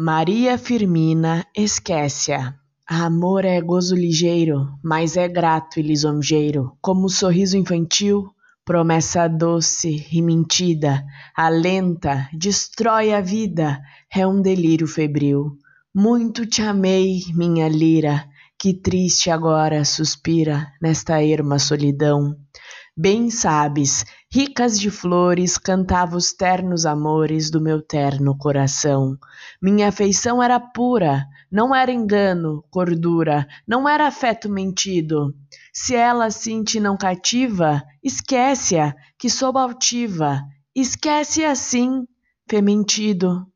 Maria Firmina esquece-a. Amor é gozo ligeiro, mas é grato e lisonjeiro, como o sorriso infantil, promessa doce e mentida, alenta, destrói a vida, é um delírio febril. Muito te amei, minha lira, que triste agora suspira nesta erma solidão. Bem sabes, ricas de flores, cantava os ternos amores do meu terno coração. Minha afeição era pura, não era engano, cordura, não era afeto mentido. Se ela assim te não cativa, esquece-a, que sou altiva. Esquece assim, fementido.